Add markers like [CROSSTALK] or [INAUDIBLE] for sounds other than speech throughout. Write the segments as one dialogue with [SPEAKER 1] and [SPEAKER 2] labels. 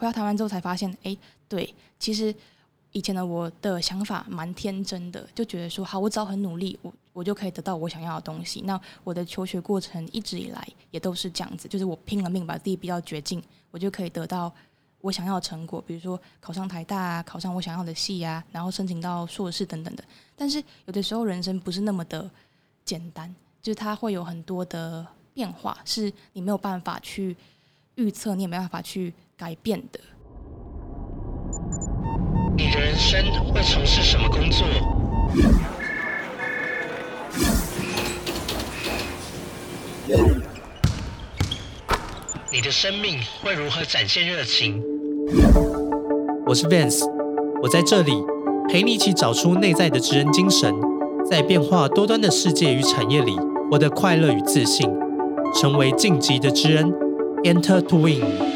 [SPEAKER 1] 回到台湾之后才发现，哎，对，其实以前的我的想法蛮天真的，就觉得说，好，我只要很努力，我我就可以得到我想要的东西。那我的求学过程一直以来也都是这样子，就是我拼了命把自己逼到绝境，我就可以得到我想要的成果，比如说考上台大啊，考上我想要的系啊，然后申请到硕士等等的。但是有的时候人生不是那么的简单，就是它会有很多的变化，是你没有办法去预测，你也没办法去改变的。
[SPEAKER 2] 你的人生会从事什么工作？你的生命会如何展现热情？
[SPEAKER 3] 我是 Vance，我在这里陪你一起找出内在的职人精神，在变化多端的世界与产业里，我的快乐与自信，成为晋级的职人，Enter to Win。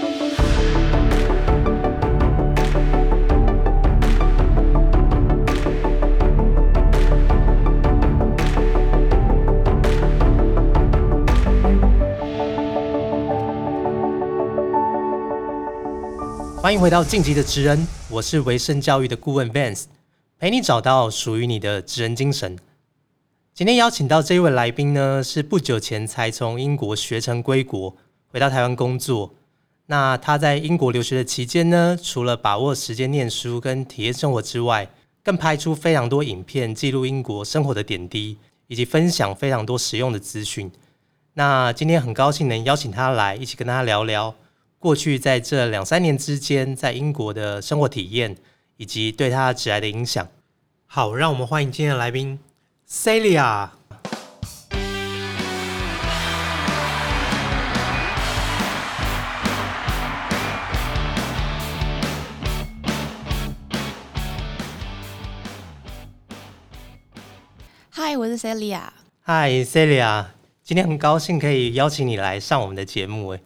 [SPEAKER 3] 欢迎回到晋级的职人，我是维盛教育的顾问 Vance，陪你找到属于你的职人精神。今天邀请到这位来宾呢，是不久前才从英国学成归国，回到台湾工作。那他在英国留学的期间呢，除了把握时间念书跟体验生活之外，更拍出非常多影片记录英国生活的点滴，以及分享非常多实用的资讯。那今天很高兴能邀请他来一起跟大家聊聊。过去在这两三年之间，在英国的生活体验以及对他职来的影响。好，让我们欢迎今天的来宾 Celia。
[SPEAKER 1] 嗨，我是 Celia。
[SPEAKER 3] 嗨，Celia，今天很高兴可以邀请你来上我们的节目。哎。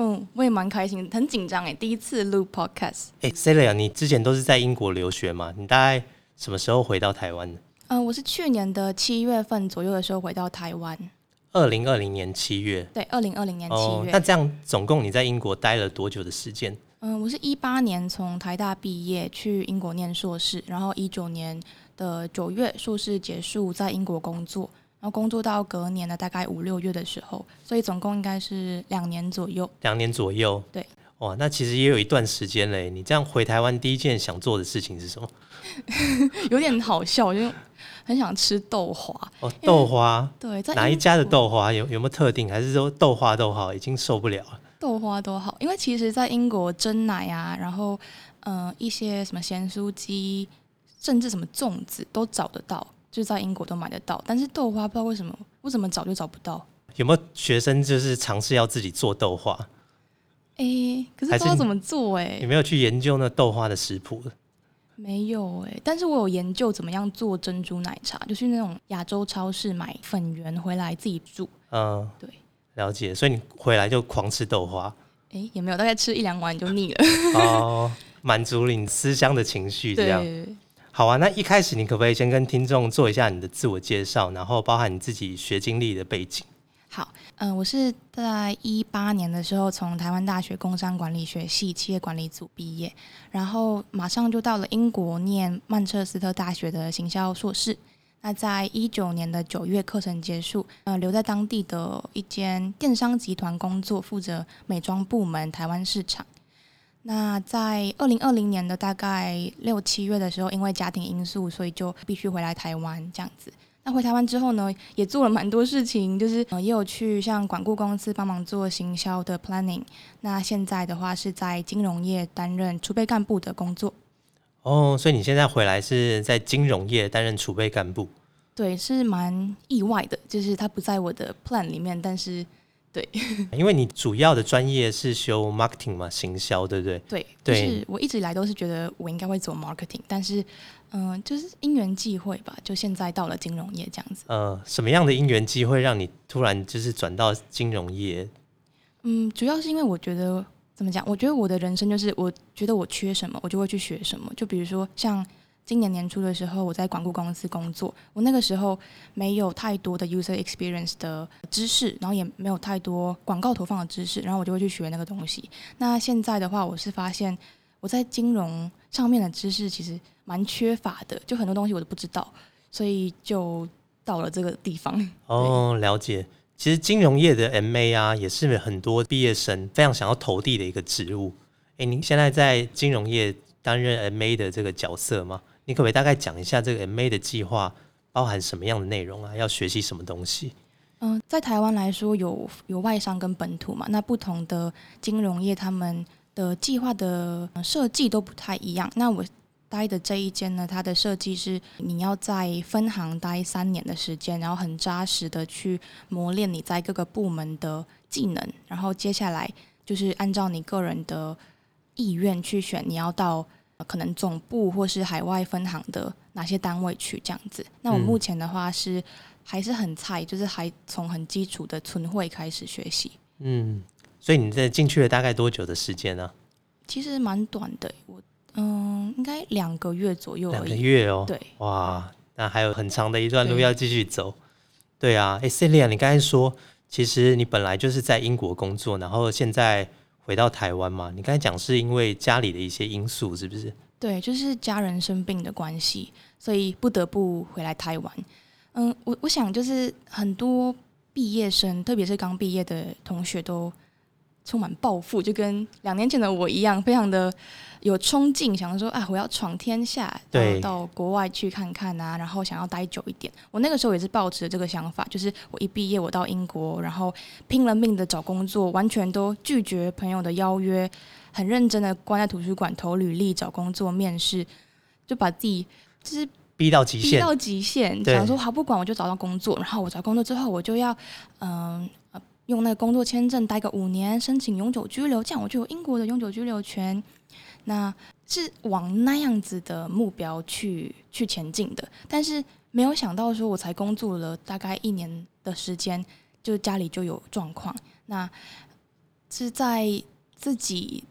[SPEAKER 1] 嗯，我也蛮开心，很紧张哎，第一次录 podcast。
[SPEAKER 3] 哎，Celia，你之前都是在英国留学嘛？你大概什么时候回到台湾的？
[SPEAKER 1] 嗯，我是去年的七月份左右的时候回到台湾。
[SPEAKER 3] 二零二零年七月。
[SPEAKER 1] 对，二零二零年七月。
[SPEAKER 3] 那这样总共你在英国待了多久的时间？
[SPEAKER 1] 嗯，我是一八年从台大毕业去英国念硕士，然后一九年的九月硕士结束，在英国工作。然后工作到隔年的大概五六月的时候，所以总共应该是两年左右。
[SPEAKER 3] 两年左右，
[SPEAKER 1] 对。
[SPEAKER 3] 哇，那其实也有一段时间嘞。你这样回台湾，第一件想做的事情是什么？[LAUGHS]
[SPEAKER 1] 有点好笑，就很想吃豆花。
[SPEAKER 3] 哦，豆花。
[SPEAKER 1] 对，在
[SPEAKER 3] 哪一家的豆花有有没有特定？还是说豆花都好，已经受不了了？
[SPEAKER 1] 豆花都好，因为其实，在英国蒸奶啊，然后嗯，一些什么咸酥鸡，甚至什么粽子都找得到。就在英国都买得到，但是豆花不知道为什么我怎么找就找不到。
[SPEAKER 3] 有没有学生就是尝试要自己做豆花？
[SPEAKER 1] 哎，可是不知道怎么做哎。
[SPEAKER 3] 有没有去研究那豆花的食谱？
[SPEAKER 1] 没有哎，但是我有研究怎么样做珍珠奶茶，就是那种亚洲超市买粉圆回来自己煮。嗯，对，
[SPEAKER 3] 了解。所以你回来就狂吃豆花？
[SPEAKER 1] 哎，也没有，大概吃一两碗就腻了。哦，
[SPEAKER 3] 满足了你思乡的情绪，这样。好啊，那一开始你可不可以先跟听众做一下你的自我介绍，然后包含你自己学经历的背景？
[SPEAKER 1] 好，嗯，我是在一八年的时候从台湾大学工商管理学系企业管理组毕业，然后马上就到了英国念曼彻斯特大学的行销硕士。那在一九年的九月课程结束，呃，留在当地的一间电商集团工作，负责美妆部门台湾市场。那在二零二零年的大概六七月的时候，因为家庭因素，所以就必须回来台湾这样子。那回台湾之后呢，也做了蛮多事情，就是呃也有去像管顾公司帮忙做行销的 planning。那现在的话是在金融业担任储备干部的工作。
[SPEAKER 3] 哦，所以你现在回来是在金融业担任储备干部？
[SPEAKER 1] 对，是蛮意外的，就是他不在我的 plan 里面，但是。对，[LAUGHS]
[SPEAKER 3] 因为你主要的专业是修 marketing 嘛，行销，对不对？
[SPEAKER 1] 对，就是我一直以来都是觉得我应该会走 marketing，但是，嗯，就是因缘际会吧，就现在到了金融业这样子。
[SPEAKER 3] 呃，什么样的因缘机会让你突然就是转到金融业？
[SPEAKER 1] 嗯，主要是因为我觉得怎么讲？我觉得我的人生就是，我觉得我缺什么，我就会去学什么。就比如说像今年年初的时候，我在广告公司工作，我那个时候没有太多的 user experience 的知识，然后也没有太多广告投放的知识，然后我就会去学那个东西。那现在的话，我是发现我在金融上面的知识其实蛮缺乏的，就很多东西我都不知道，所以就到了这个地方。
[SPEAKER 3] 哦，了解。其实金融业的 MA 啊，也是很多毕业生非常想要投递的一个职务。诶，您现在在金融业担任 MA 的这个角色吗？你可不可以大概讲一下这个 MA 的计划包含什么样的内容啊？要学习什么东西？
[SPEAKER 1] 嗯，在台湾来说，有有外商跟本土嘛，那不同的金融业他们的计划的设计都不太一样。那我待的这一间呢，它的设计是你要在分行待三年的时间，然后很扎实的去磨练你在各个部门的技能，然后接下来就是按照你个人的意愿去选你要到。可能总部或是海外分行的哪些单位去这样子？那我目前的话是还是很菜，就是还从很基础的存会开始学习。
[SPEAKER 3] 嗯，所以你在进去了大概多久的时间呢？
[SPEAKER 1] 其实蛮短的，我嗯，应该两个月左右。
[SPEAKER 3] 两个月哦，
[SPEAKER 1] 对，
[SPEAKER 3] 哇，那还有很长的一段路要继续走。对啊，哎，Celia，你刚才说，其实你本来就是在英国工作，然后现在。回到台湾嘛？你刚才讲是因为家里的一些因素，是不是？
[SPEAKER 1] 对，就是家人生病的关系，所以不得不回来台湾。嗯，我我想就是很多毕业生，特别是刚毕业的同学，都充满抱负，就跟两年前的我一样，非常的。有冲劲，想说啊，我要闯天下，对到国外去看看啊，然后想要待久一点。我那个时候也是抱持这个想法，就是我一毕业我到英国，然后拼了命的找工作，完全都拒绝朋友的邀约，很认真的关在图书馆投履历找工作面试，就把自己就是
[SPEAKER 3] 逼到极限，
[SPEAKER 1] 逼到极限，想说好不管我就找到工作，然后我找工作之后我就要嗯用那个工作签证待个五年，申请永久居留，这样我就有英国的永久居留权。那是往那样子的目标去去前进的，但是没有想到说，我才工作了大概一年的时间，就家里就有状况。那是在自己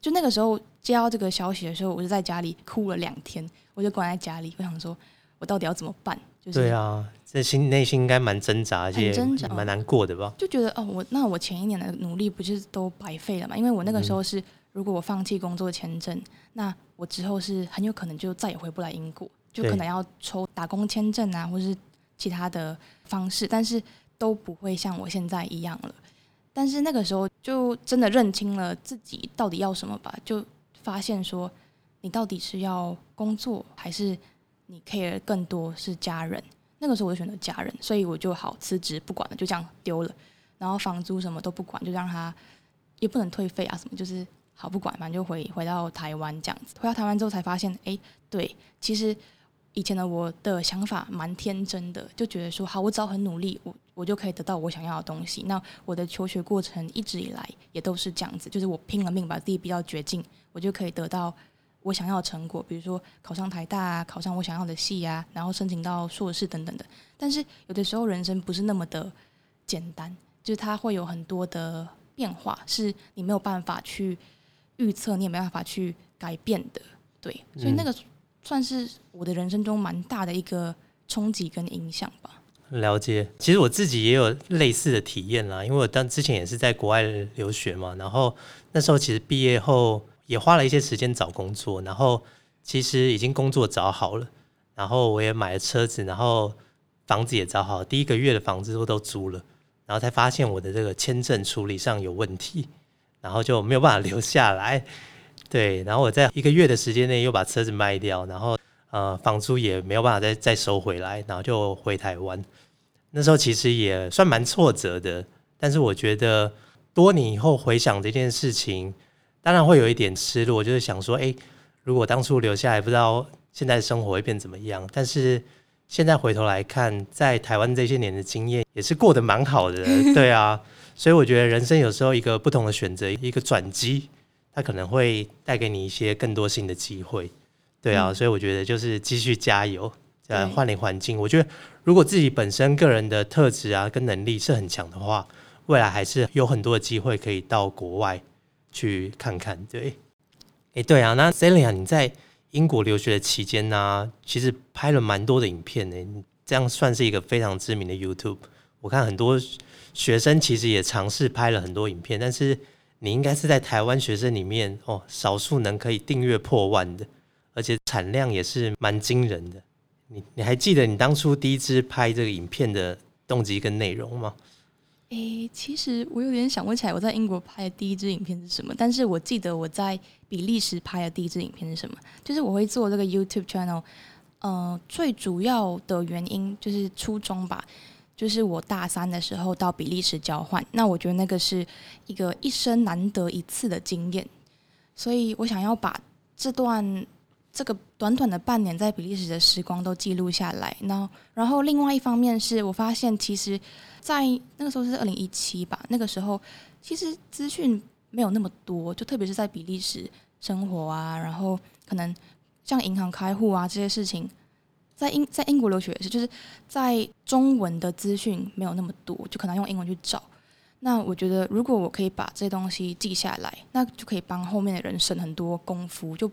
[SPEAKER 1] 就那个时候接到这个消息的时候，我就在家里哭了两天，我就关在家里，我想说，我到底要怎么办？就是
[SPEAKER 3] 对啊，这心内心应该蛮挣扎，而且蛮难过的吧？
[SPEAKER 1] 就觉得哦，我那我前一年的努力不是都白费了嘛？因为我那个时候是。如果我放弃工作签证，那我之后是很有可能就再也回不来英国，就可能要抽打工签证啊，或是其他的方式，但是都不会像我现在一样了。但是那个时候就真的认清了自己到底要什么吧，就发现说你到底是要工作，还是你 care 更多是家人。那个时候我就选择家人，所以我就好辞职不管了，就这样丢了，然后房租什么都不管，就让他也不能退费啊什么，就是。好，不管，反正就回回到台湾这样子。回到台湾之后才发现，哎，对，其实以前的我的想法蛮天真的，就觉得说，好，我只要很努力，我我就可以得到我想要的东西。那我的求学过程一直以来也都是这样子，就是我拼了命把自己逼到绝境，我就可以得到我想要的成果，比如说考上台大啊，考上我想要的系啊，然后申请到硕士等等的。但是有的时候人生不是那么的简单，就是它会有很多的变化，是你没有办法去。预测你也没办法去改变的，对，所以那个算是我的人生中蛮大的一个冲击跟影响吧。
[SPEAKER 3] 了解，其实我自己也有类似的体验啦，因为我当之前也是在国外留学嘛，然后那时候其实毕业后也花了一些时间找工作，然后其实已经工作找好了，然后我也买了车子，然后房子也找好，第一个月的房子都都租了，然后才发现我的这个签证处理上有问题。然后就没有办法留下来，对，然后我在一个月的时间内又把车子卖掉，然后呃房租也没有办法再再收回来，然后就回台湾。那时候其实也算蛮挫折的，但是我觉得多年以后回想这件事情，当然会有一点失落，就是想说，哎，如果当初留下来，不知道现在生活会变怎么样。但是现在回头来看，在台湾这些年的经验也是过得蛮好的，[LAUGHS] 对啊。所以我觉得人生有时候一个不同的选择，一个转机，它可能会带给你一些更多新的机会，对啊。所以我觉得就是继续加油，呃，换领环境。我觉得如果自己本身个人的特质啊跟能力是很强的话，未来还是有很多的机会可以到国外去看看。对，哎，对啊。那 Celia，你在英国留学的期间呢，其实拍了蛮多的影片呢，这样算是一个非常知名的 YouTube。我看很多学生其实也尝试拍了很多影片，但是你应该是在台湾学生里面哦，少数能可以订阅破万的，而且产量也是蛮惊人的。你你还记得你当初第一支拍这个影片的动机跟内容吗？
[SPEAKER 1] 诶，其实我有点想不起来我在英国拍的第一支影片是什么，但是我记得我在比利时拍的第一支影片是什么，就是我会做这个 YouTube channel，呃，最主要的原因就是初衷吧，就是我大三的时候到比利时交换，那我觉得那个是一个一生难得一次的经验，所以我想要把这段。这个短短的半年在比利时的时光都记录下来，然后，然后另外一方面是我发现，其实，在那个时候是二零一七吧，那个时候其实资讯没有那么多，就特别是在比利时生活啊，然后可能像银行开户啊这些事情，在英在英国留学也是，就是在中文的资讯没有那么多，就可能用英文去找。那我觉得，如果我可以把这东西记下来，那就可以帮后面的人省很多功夫，就。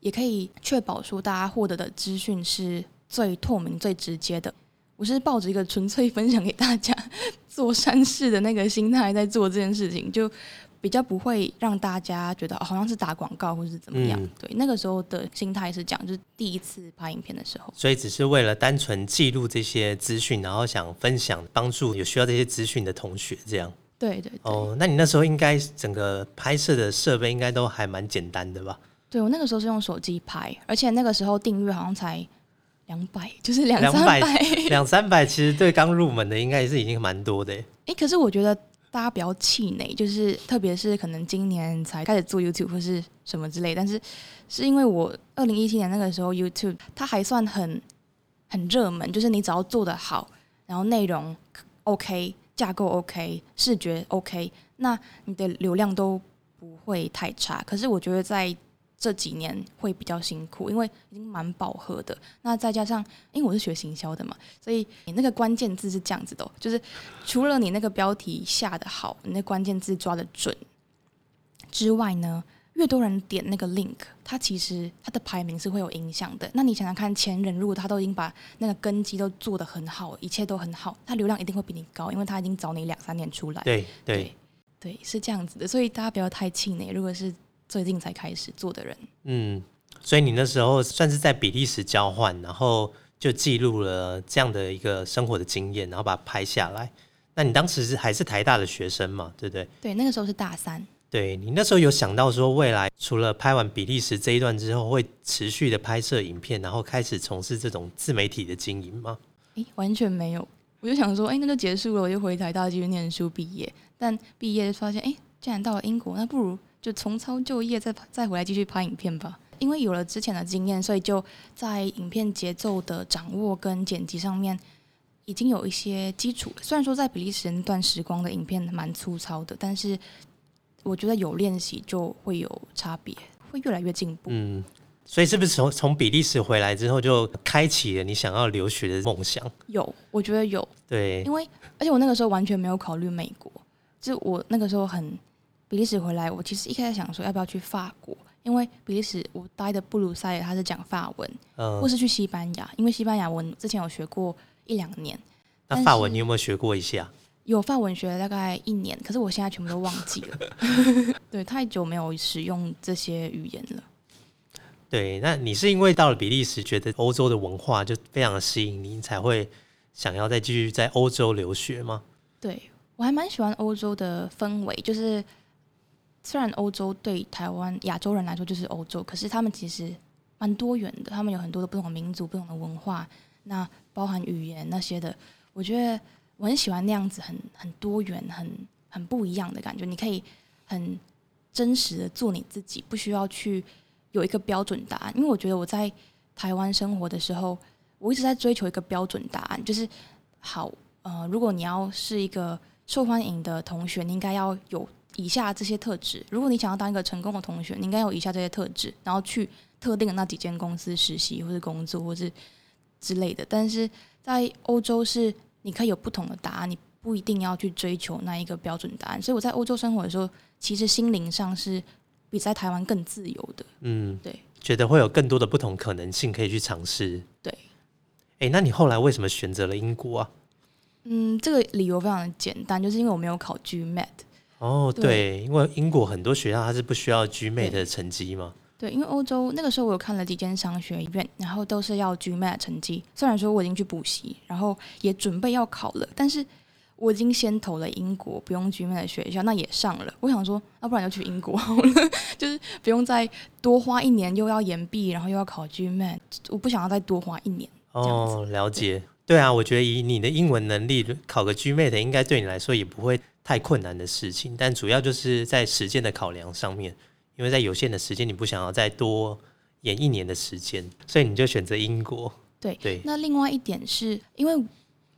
[SPEAKER 1] 也可以确保说大家获得的资讯是最透明、最直接的。我是抱着一个纯粹分享给大家做善事的那个心态在做这件事情，就比较不会让大家觉得好像是打广告或是怎么样。对，那个时候的心态是讲，就是第一次拍影片的时候，
[SPEAKER 3] 所以只是为了单纯记录这些资讯，然后想分享帮助有需要这些资讯的同学，这样。
[SPEAKER 1] 对对。
[SPEAKER 3] 哦，那你那时候应该整个拍摄的设备应该都还蛮简单的吧？
[SPEAKER 1] 对我那个时候是用手机拍，而且那个时候订阅好像才两百，就是两
[SPEAKER 3] 三
[SPEAKER 1] 百，
[SPEAKER 3] 两三百，[LAUGHS] 其实对刚入门的应该也是已经蛮多的。
[SPEAKER 1] 哎，可是我觉得大家不要气馁，就是特别是可能今年才开始做 YouTube 或是什么之类，但是是因为我二零一七年那个时候 YouTube 它还算很很热门，就是你只要做的好，然后内容 OK，架构 OK，视觉 OK，那你的流量都不会太差。可是我觉得在这几年会比较辛苦，因为已经蛮饱和的。那再加上，因为我是学行销的嘛，所以你那个关键字是这样子的，就是除了你那个标题下的好，你那关键字抓的准之外呢，越多人点那个 link，它其实它的排名是会有影响的。那你想想看，前人如果他都已经把那个根基都做得很好，一切都很好，他流量一定会比你高，因为他已经早你两三年出来。
[SPEAKER 3] 对对
[SPEAKER 1] 对，是这样子的。所以大家不要太气馁，如果是。最近才开始做的人，
[SPEAKER 3] 嗯，所以你那时候算是在比利时交换，然后就记录了这样的一个生活的经验，然后把它拍下来。那你当时是还是台大的学生嘛，对不对？
[SPEAKER 1] 对，那个时候是大三。
[SPEAKER 3] 对你那时候有想到说，未来除了拍完比利时这一段之后，会持续的拍摄影片，然后开始从事这种自媒体的经营吗？
[SPEAKER 1] 诶，完全没有。我就想说，哎，那就结束了，我就回台大继续念书毕业。但毕业发现，哎，既然到了英国，那不如。就重操旧业，再再回来继续拍影片吧。因为有了之前的经验，所以就在影片节奏的掌握跟剪辑上面已经有一些基础。虽然说在比利时那段时光的影片蛮粗糙的，但是我觉得有练习就会有差别，会越来越进步。
[SPEAKER 3] 嗯，所以是不是从从比利时回来之后，就开启了你想要留学的梦想？
[SPEAKER 1] 有，我觉得有。
[SPEAKER 3] 对，
[SPEAKER 1] 因为而且我那个时候完全没有考虑美国，就我那个时候很。比利时回来，我其实一开始想说要不要去法国，因为比利时我待的布鲁塞尔他是讲法文，或是去西班牙，因为西班牙文之前有学过一两年。
[SPEAKER 3] 那法文你有没有学过一下？
[SPEAKER 1] 有法文学了大概一年，可是我现在全部都忘记了。[LAUGHS] 对，太久没有使用这些语言了。
[SPEAKER 3] 对，那你是因为到了比利时，觉得欧洲的文化就非常的吸引你，才会想要再继续在欧洲留学吗？
[SPEAKER 1] 对我还蛮喜欢欧洲的氛围，就是。虽然欧洲对台湾亚洲人来说就是欧洲，可是他们其实蛮多元的。他们有很多的不同的民族、不同的文化，那包含语言那些的。我觉得我很喜欢那样子，很很多元、很很不一样的感觉。你可以很真实的做你自己，不需要去有一个标准答案。因为我觉得我在台湾生活的时候，我一直在追求一个标准答案，就是好呃，如果你要是一个受欢迎的同学，你应该要有。以下这些特质，如果你想要当一个成功的同学，你应该有以下这些特质，然后去特定的那几间公司实习或者工作，或是之类的。但是在欧洲是你可以有不同的答案，你不一定要去追求那一个标准答案。所以我在欧洲生活的时候，其实心灵上是比在台湾更自由的。
[SPEAKER 3] 嗯，
[SPEAKER 1] 对。
[SPEAKER 3] 觉得会有更多的不同可能性可以去尝试。
[SPEAKER 1] 对，
[SPEAKER 3] 哎，那你后来为什么选择了英国啊？
[SPEAKER 1] 嗯，这个理由非常的简单，就是因为我没有考 GMAT。
[SPEAKER 3] 哦，
[SPEAKER 1] 对
[SPEAKER 3] 对，因为英国很多学校它是不需要 GMAT 的成绩嘛。
[SPEAKER 1] 对，因为欧洲那个时候我有看了几间商学院，然后都是要 GMAT 成绩。虽然说我已经去补习，然后也准备要考了，但是我已经先投了英国不用 GMAT 的学校，那也上了。我想说，要、不然就去英国好了，[LAUGHS] 就是不用再多花一年，又要延毕，然后又要考 GMAT，我不想要再多花一年。
[SPEAKER 3] 哦，了解。对啊，我觉得以你的英文能力，考个 GMAT 应该对你来说也不会太困难的事情。但主要就是在时间的考量上面，因为在有限的时间，你不想要再多演一年的时间，所以你就选择英国。
[SPEAKER 1] 对
[SPEAKER 3] 对
[SPEAKER 1] 那另外一点是因为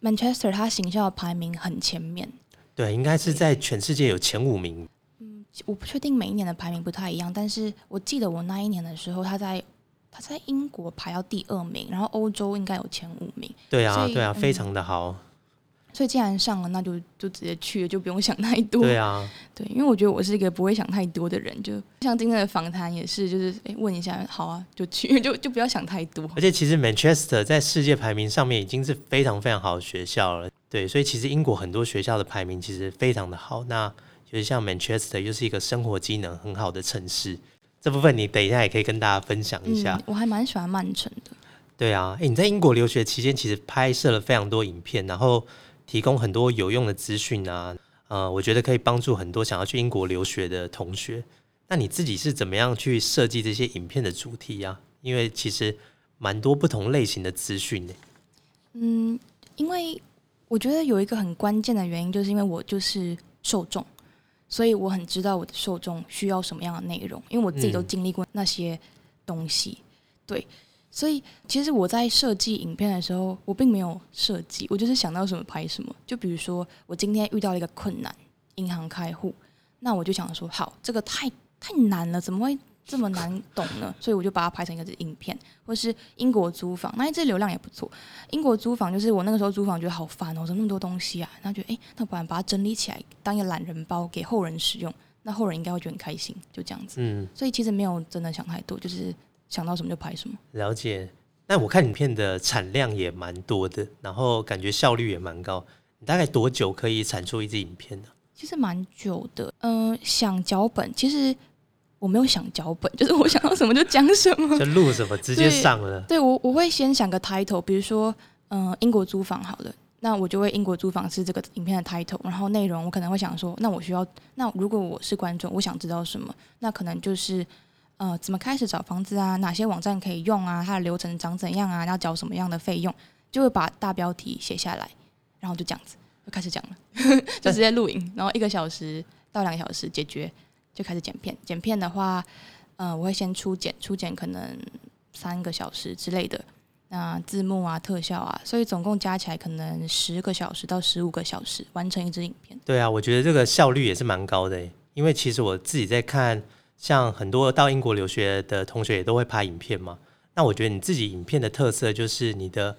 [SPEAKER 1] Manchester 它行校排名很前面，
[SPEAKER 3] 对，应该是在全世界有前五名。
[SPEAKER 1] 嗯我不确定每一年的排名不太一样，但是我记得我那一年的时候，他在他在英国排到第二名，然后欧洲应该有前五名，
[SPEAKER 3] 对啊，对啊，
[SPEAKER 1] 嗯
[SPEAKER 3] 非常的好。
[SPEAKER 1] 所以既然上了，那就就直接去了，就不用想太多。
[SPEAKER 3] 对啊，[LAUGHS]
[SPEAKER 1] 对因为我觉得我是一个不会想太多的人，就像今天的访谈也是，就是诶问一下，好啊，就去，[LAUGHS] 就就不要想太多。
[SPEAKER 3] 而且其实 Manchester 在世界排名上面已经是非常非常好的学校了。对，所以其实英国很多学校的排名其实非常的好。那就是像 Manchester 又是一个生活机能很好的城市，这部分你等一下也可以跟大家分享一下。
[SPEAKER 1] 嗯，我还蛮喜欢曼城的。
[SPEAKER 3] 对啊，诶，你在英国留学期间其实拍摄了非常多影片，然后提供很多有用的资讯啊，呃，我觉得可以帮助很多想要去英国留学的同学。那你自己是怎么样去设计这些影片的主题啊？因为其实蛮多不同类型的资讯的。
[SPEAKER 1] 嗯，因为我觉得有一个很关键的原因，就是因为我就是受众，所以我很知道我的受众需要什么样的内容，因为我自己都
[SPEAKER 3] 嗯
[SPEAKER 1] 经历过那些东西，对，所以其实我在设计影片的时候，我并没有设计，我就是想到什么拍什么。就比如说，我今天遇到了一个困难，银行开户，那我就想说，好，这个太太难了，怎么会这么难懂呢？所以我就把它拍成一个影片，或是英国租房，那这流量也不错。英国租房就是我那个时候租房觉得好烦哦，怎么那么多东西啊？然后觉得哎，那不然把它整理起来当一个懒人包给后人使用，那后人应该会觉得很开心，就这样子。
[SPEAKER 3] 嗯，
[SPEAKER 1] 所以其实没有真的想太多，就是想到什么就拍什么。
[SPEAKER 3] 了解。那我看影片的产量也蛮多的，然后感觉效率也蛮高。你大概多久可以产出一支影片呢？
[SPEAKER 1] 其实蛮久的，嗯、想脚本，其实我没有想脚本，[LAUGHS] 就是我想到什么就讲什么。
[SPEAKER 3] 就录什么直接上了。
[SPEAKER 1] 对我，我会先想个 title，比如说，嗯、英国租房好了，那我就会英国租房是这个影片的 title，然后内容我可能会想说，那我需要，那如果我是观众，我想知道什么，那可能就是，呃，怎么开始找房子啊，哪些网站可以用啊，它的流程长怎样啊，要缴什么样的费用，就会把大标题写下来，然后就这样子就开始讲了，[LAUGHS] 就直接录影，然后一个小时到两个小时解决，就开始剪片。剪片的话，呃，我会先初剪，初剪可能三个小时之类的。那字幕啊、特效啊，所以总共加起来可能十个小时到十五个小时完成一支影片。
[SPEAKER 3] 对啊，我觉得这个效率也是蛮高的，因为其实我自己在看，像很多到英国留学的同学也都会拍影片嘛。那我觉得你自己影片的特色就是你的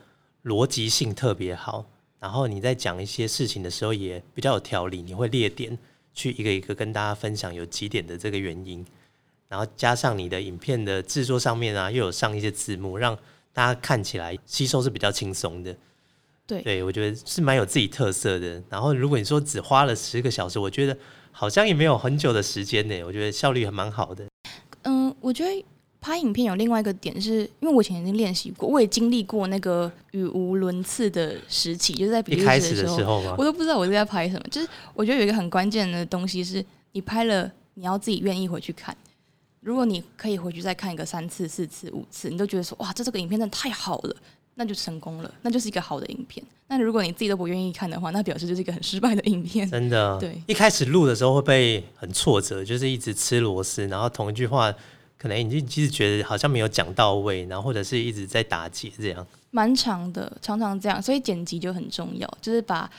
[SPEAKER 3] 逻辑性特别好，然后你在讲一些事情的时候也比较有条理，你会列点去一个一个跟大家分享有几点的这个原因，然后加上你的影片的制作上面啊，又有上一些字幕，让大家看起来吸收是比较轻松的。
[SPEAKER 1] 对
[SPEAKER 3] 对，我觉得是蛮有自己特色的。然后，如果你说只花了十个小时，我觉得好像也没有很久的时间呢。我觉得效率还蛮好的。
[SPEAKER 1] 嗯，我觉得拍影片有另外一个点是，因为我以前已经练习过，我也经历过那个语无伦次的时期，就是在比利时的时候，我，都不知道我是在拍什么。就是我觉得有一个很关键的东西是，你拍了，你要自己愿意回去看。如果你可以回去再看一个三次、四次、五次，你都觉得说哇，这这个影片真的太好了，那就成功了，那就是一个好的影片。那如果你自己都不愿意看的话，那表示就是一个很失败的影片。
[SPEAKER 3] 真的。
[SPEAKER 1] 对
[SPEAKER 3] 一开始录的时候会被很挫折，就是一直吃螺丝，然后同一句话，可能你就其实觉得好像没有讲到位，然后或者是一直在打结这样。
[SPEAKER 1] 蛮长的，常常这样，所以剪辑就很重要，就是把，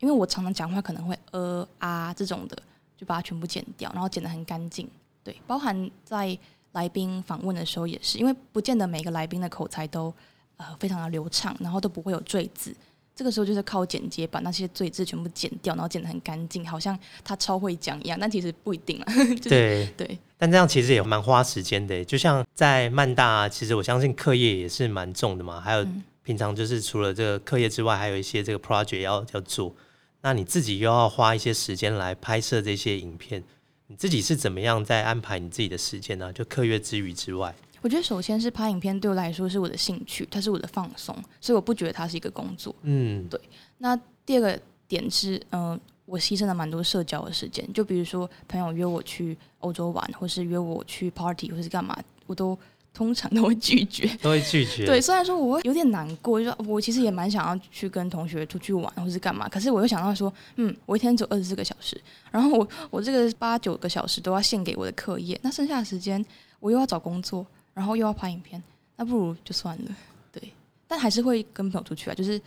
[SPEAKER 1] 因为我常常讲话可能会呃啊这种的，就把它全部剪掉，然后剪得很干净。对，包含在来宾访问的时候也是，因为不见得每个来宾的口才都呃非常的流畅，然后都不会有赘字，这个时候就是靠剪接把那些赘字全部剪掉，然后剪得很干净，好像他超会讲一样，但其实不一定啊。[LAUGHS] 就是
[SPEAKER 3] 对，
[SPEAKER 1] 对，
[SPEAKER 3] 但这样其实也蛮花时间的。就像在曼大，其实我相信课业也是蛮重的嘛，还有
[SPEAKER 1] 嗯
[SPEAKER 3] 平常就是除了这个课业之外，还有一些这个 project 要要做。那你自己又要花一些时间来拍摄这些影片，你自己是怎么样在安排你自己的时间呢、就课业之余之外，
[SPEAKER 1] 我觉得首先是拍影片对我来说是我的兴趣，它是我的放松，所以我不觉得它是一个工作。
[SPEAKER 3] 嗯，对
[SPEAKER 1] 那第二个点是，嗯、我牺牲了蛮多社交的时间，就比如说朋友约我去欧洲玩，或是约我去 party，或是干嘛，我都通常都会拒绝。
[SPEAKER 3] 都会拒绝。
[SPEAKER 1] 对，虽然说我会有点难过，就是我其实也蛮想要去跟同学出去玩或是干嘛，可是我又想到说，嗯，我一天只有二十四个小时，然后我我这个八九个小时都要献给我的课业，那剩下的时间我又要找工作，然后又要拍影片，那不如就算了。对，但还是会跟朋友出去啊，就是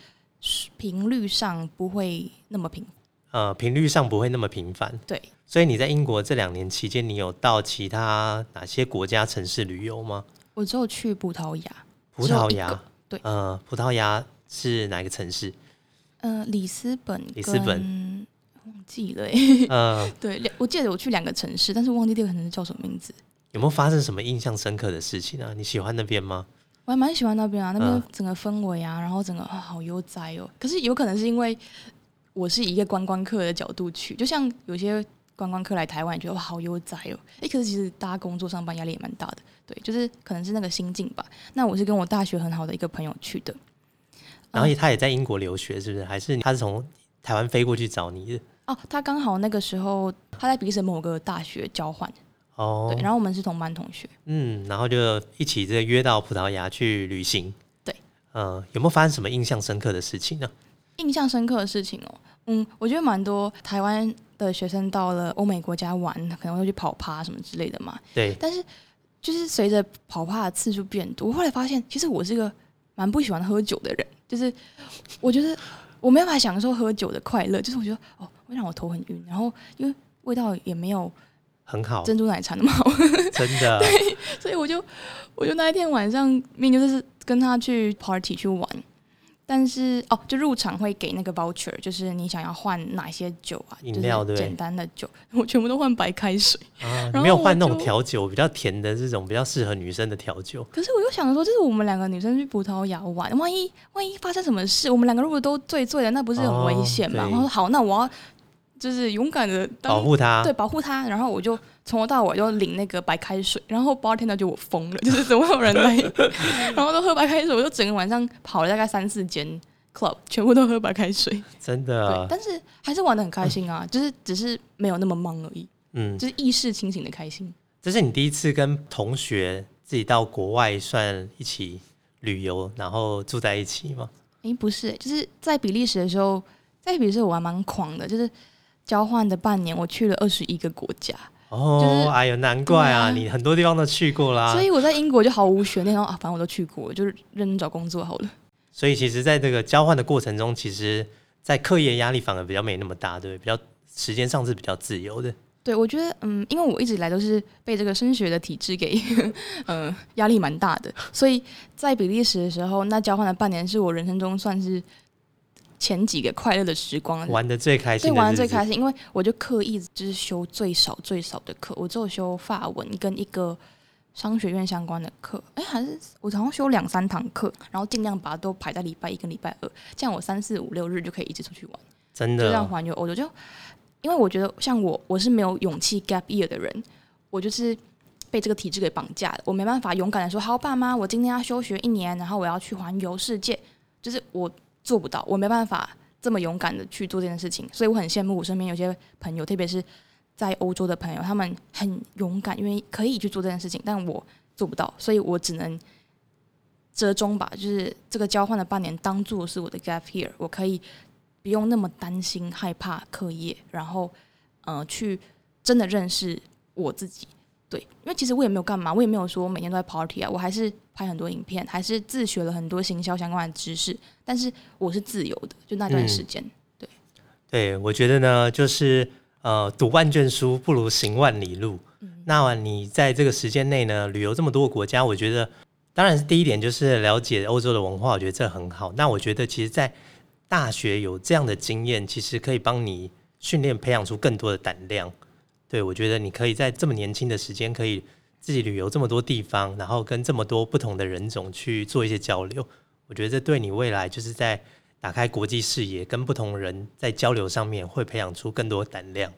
[SPEAKER 1] 频率上不会那么频。
[SPEAKER 3] 呃，频率上不会那么频繁。
[SPEAKER 1] 对，
[SPEAKER 3] 所以你在英国这两年期间，你有到其他哪些国家城市旅游吗？
[SPEAKER 1] 我只有去葡萄牙，
[SPEAKER 3] 葡萄牙
[SPEAKER 1] 对
[SPEAKER 3] 呃，葡萄牙是哪个城市？
[SPEAKER 1] 呃，里斯本，
[SPEAKER 3] 里斯本
[SPEAKER 1] 跟忘记了欸
[SPEAKER 3] 呃，[LAUGHS]
[SPEAKER 1] 对，我记得我去两个城市，但是我忘记第二个城市叫什么名字。
[SPEAKER 3] 有没有发生什么印象深刻的事情啊？你喜欢那边吗？
[SPEAKER 1] 我还蛮喜欢那边啊，那边
[SPEAKER 3] 嗯
[SPEAKER 1] 整个氛围啊，然后整个、啊、好悠哉哦。可是有可能是因为我是以一个观光客的角度去，就像有些观光客来台湾，觉得哇好悠哉哦。诶，可是其实大家工作上班压力也蛮大的，对，就是可能是那个心境吧。那我是跟我大学很好的一个朋友去的，
[SPEAKER 3] 然后他也在英国留学，是不是？还是他是从台湾飞过去找你的？
[SPEAKER 1] 哦，他刚好那个时候他在比利时某个大学交换，
[SPEAKER 3] 哦
[SPEAKER 1] 对，，然后我们是同班同学。
[SPEAKER 3] 嗯，然后就一起这个约到葡萄牙去旅行。
[SPEAKER 1] 对，
[SPEAKER 3] 呃，有没有发生什么印象深刻的事情呢？
[SPEAKER 1] 印象深刻的事情哦，嗯，我觉得蛮多台湾的学生到了欧美国家玩，可能会去跑趴什么之类的嘛。
[SPEAKER 3] 对，
[SPEAKER 1] 但是就是随着跑趴的次数变多，我后来发现，其实我是一个蛮不喜欢喝酒的人，就是我觉得我没办法享受喝酒的快乐，就是我觉得哦，会让我头很晕，然后因为味道也没有
[SPEAKER 3] 很好，
[SPEAKER 1] 珍珠奶茶那么好，[LAUGHS] [LAUGHS]
[SPEAKER 3] 真的。
[SPEAKER 1] 对所以我就我就那一天晚上明明就是跟他去 party 去玩，但是哦，就入场会给那个 voucher，就是你想要换哪些酒啊，
[SPEAKER 3] 饮料对
[SPEAKER 1] 简单的酒，我全部都换白开水。
[SPEAKER 3] 啊，[LAUGHS]
[SPEAKER 1] 然后
[SPEAKER 3] 没有换那种调酒，比较甜的这种，比较适合女生的调酒。
[SPEAKER 1] 可是我又想说，这是我们两个女生去葡萄牙玩，万一万一发生什么事，我们两个如果都醉醉了，那不是很危险吗？
[SPEAKER 3] 哦
[SPEAKER 1] 然后说好，那我要就是勇敢的
[SPEAKER 3] 保护他。
[SPEAKER 1] 对保护他，然后我就从头到尾就领那个白开水，然后 bartender 就我疯了，就是怎么会有人来，[LAUGHS] 然后都喝白开水，我就整个晚上跑了大概三四间 club，全部都喝白开水，
[SPEAKER 3] 真
[SPEAKER 1] 对，
[SPEAKER 3] 的，
[SPEAKER 1] 但是还是玩的很开心啊，就是只是没有那么忙而已，
[SPEAKER 3] 嗯，
[SPEAKER 1] 就是意识清醒的开心。
[SPEAKER 3] 这是你第一次跟同学自己到国外算一起旅游，然后住在一起吗？
[SPEAKER 1] 诶，不是、就是在比利时的时候，在比利时我还蛮狂的，就是交换的半年，我去了二十一个国家，
[SPEAKER 3] 哦，
[SPEAKER 1] 就是
[SPEAKER 3] 哎呀，难怪啊，
[SPEAKER 1] 啊
[SPEAKER 3] 你很多地方都去过啦。
[SPEAKER 1] 所以我在英国就毫无悬念，然后啊，反正我都去过，就是认真找工作好了。
[SPEAKER 3] 所以其实，在这个交换的过程中，其实，在课业压力反而比较没那么大，对？比较时间上是比较自由的。
[SPEAKER 1] 对，我觉得，嗯，因为我一直以来都是被这个升学的体制给，[LAUGHS] 呃，压力蛮大的，所以在比利时的时候，那交换的半年是我人生中算是前几个快乐的时光，
[SPEAKER 3] 玩的最开心
[SPEAKER 1] 对，
[SPEAKER 3] 的，
[SPEAKER 1] 玩的最开。心，因为我就刻意就是修最少最少的课，我只有修法文跟一个商学院相关的课，哎，还是我好像修两三堂课，然后尽量把它都排在礼拜一跟礼拜二，这样我三四五六日就可以一直出去玩，
[SPEAKER 3] 真
[SPEAKER 1] 就这样，环游欧洲。就因为我觉得像我，我是没有勇气 gap year 的人，我就是。被这个体制给绑架了，我没办法勇敢的说，好，爸妈，我今天要休学一年，然后我要去环游世界，就是我做不到，我没办法这么勇敢的去做这件事情，所以我很羡慕我身边有些朋友，特别是在欧洲的朋友，他们很勇敢，因为可以去做这件事情，但我做不到，所以我只能折中吧，就是这个交换的半年当做是我的 gap year，我可以不用那么担心害怕课业，然后呃去真的认识我自己。对，因为其实我也没有干嘛，我也没有说每天都在 party 啊，我还是拍很多影片，还是自学了很多行销相关的知识，但是我是自由的，就那段时间。
[SPEAKER 3] 对对我觉得呢，就是呃，读万卷书不如行万里路。嗯那你在这个时间内呢，旅游这么多个国家，我觉得当然是第一点就是了解欧洲的文化，我觉得这很好。那我觉得其实，在大学有这样的经验，其实可以帮你训练、培养出更多的胆量。对我觉得你可以在这么年轻的时间，可以自己旅游这么多地方，然后跟这么多不同的人种去做一些交流。我觉得这对你未来就是在打开国际视野、跟不同人在交流上面，会培养出更多胆量。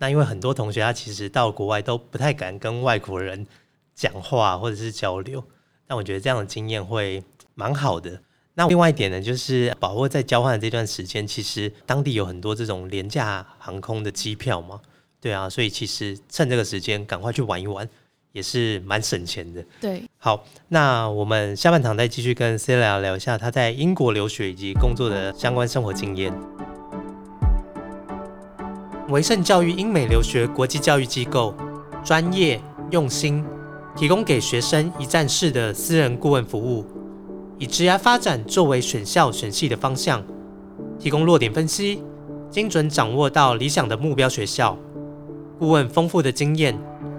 [SPEAKER 3] 那因为很多同学他其实到国外都不太敢跟外国人讲话或者是交流，但我觉得这样的经验会蛮好的。那另外一点呢，就是把握在交换的这段时间，其实当地有很多这种廉价航空的机票嘛，对啊，所以其实趁这个时间赶快去玩一玩，也是蛮省钱的。
[SPEAKER 1] 对，
[SPEAKER 3] 好，那我们下半场再继续跟 Celia 聊一下他在英国留学以及工作的相关生活经验。维盛教育英美留学国际教育机构，专业用心，提供给学生一站式的私人顾问服务。以职业发展作为选校选系的方向，提供落点分析，精准掌握到理想的目标学校。顾问丰富的经验，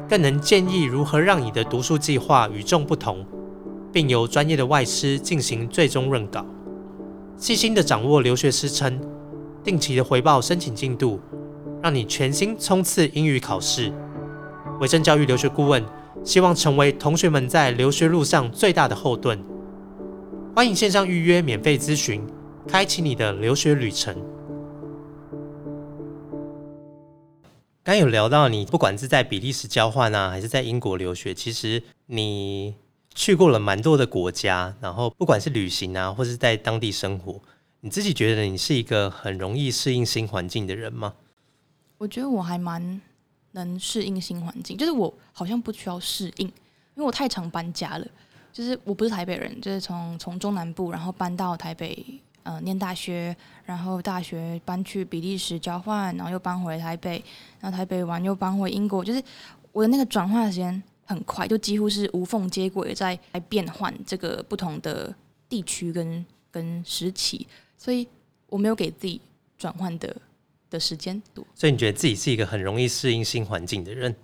[SPEAKER 3] 更能建议如何让你的读书计划与众不同，并由专业的外师进行最终润稿。细心的掌握留学师称，定期的回报申请进度，让你全心冲刺英语考试。维正教育留学顾问希望成为同学们在留学路上最大的后盾。欢迎线上预约免费咨询，开启你的留学旅程。刚有聊到你，不管是在比利时交换啊，还是在英国留学，其实你去过了蛮多的国家，然后不管是旅行啊，或是在当地生活，你自己觉得你是一个很容易适应新环境的人吗？
[SPEAKER 1] 我觉得我还蛮能适应新环境，就是我好像不需要适应，因为我太常搬家了。就是我不是台北人，就是从从中南部，然后搬到台北，呃，念大学，然后大学搬去比利时交换，然后又搬回台北，然后台北完又搬回英国，就是我的那个转换时间很快，就几乎是无缝接轨在来变换这个不同的地区跟跟时期，所以我没有给自己转换的的时间多。
[SPEAKER 3] 所以你觉得自己是一个很容易适应新环境的人？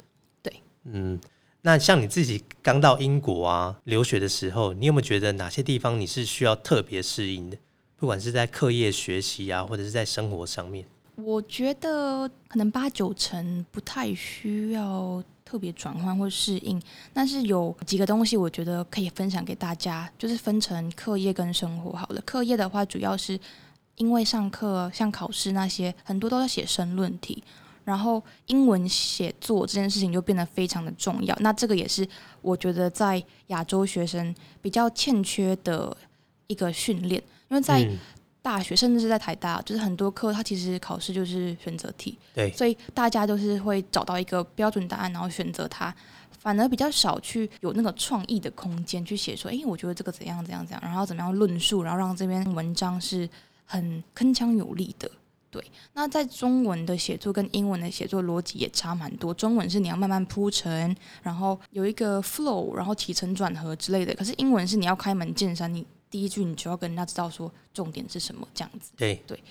[SPEAKER 1] 对，
[SPEAKER 3] 嗯。那像你自己刚到英国啊留学的时候，你有没有觉得哪些地方你是需要特别适应的？不管是在课业学习啊，或者是在生活上面？
[SPEAKER 1] 我觉得可能八九成不太需要特别转换或适应，但是有几个东西我觉得可以分享给大家，就是分成课业跟生活好了。课业的话，主要是因为上课像考试那些，很多都要写申论题。然后英文写作这件事情就变得非常的重要，那这个也是我觉得在亚洲学生比较欠缺的一个训练，因为在大学甚至是在台大，就是很多课它其实考试就是选择题，
[SPEAKER 3] 对，
[SPEAKER 1] 所以大家都是会找到一个标准答案，然后选择它，反而比较少去有那个创意的空间去写说，哎，我觉得这个怎样怎样怎样，然后怎么样论述，然后让这篇文章是很铿锵有力的。对，那在中文的写作跟英文的写作逻辑也差蛮多。中文是你要慢慢铺陈，然后有一个 flow，然后起承转合之类的。可是英文是你要开门见山，你第一句你就要跟人家知道说重点是什么这样子。
[SPEAKER 3] 对
[SPEAKER 1] 对，